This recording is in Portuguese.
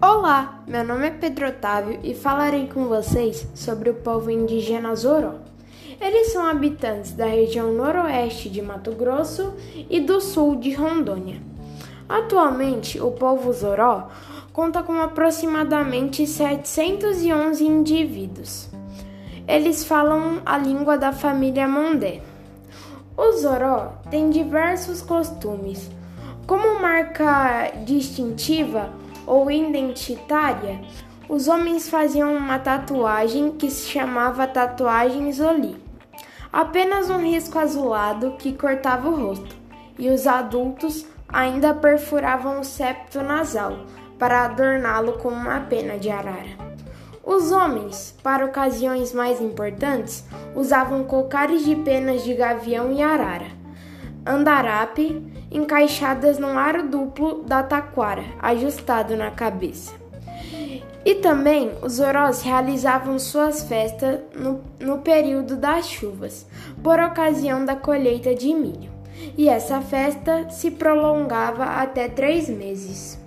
Olá, meu nome é Pedro Otávio e falarei com vocês sobre o povo indígena Zoró. Eles são habitantes da região noroeste de Mato Grosso e do sul de Rondônia. Atualmente, o povo Zoró conta com aproximadamente 711 indivíduos. Eles falam a língua da família Mondé. O Zoró tem diversos costumes. Como marca distintiva ou identitária, os homens faziam uma tatuagem que se chamava tatuagem Zoli. Apenas um risco azulado que cortava o rosto, e os adultos ainda perfuravam o septo nasal para adorná-lo com uma pena de arara. Os homens, para ocasiões mais importantes, usavam cocares de penas de gavião e arara, andarape, encaixadas num aro duplo da taquara, ajustado na cabeça. E também os orós realizavam suas festas no, no período das chuvas, por ocasião da colheita de milho e essa festa se prolongava até três meses.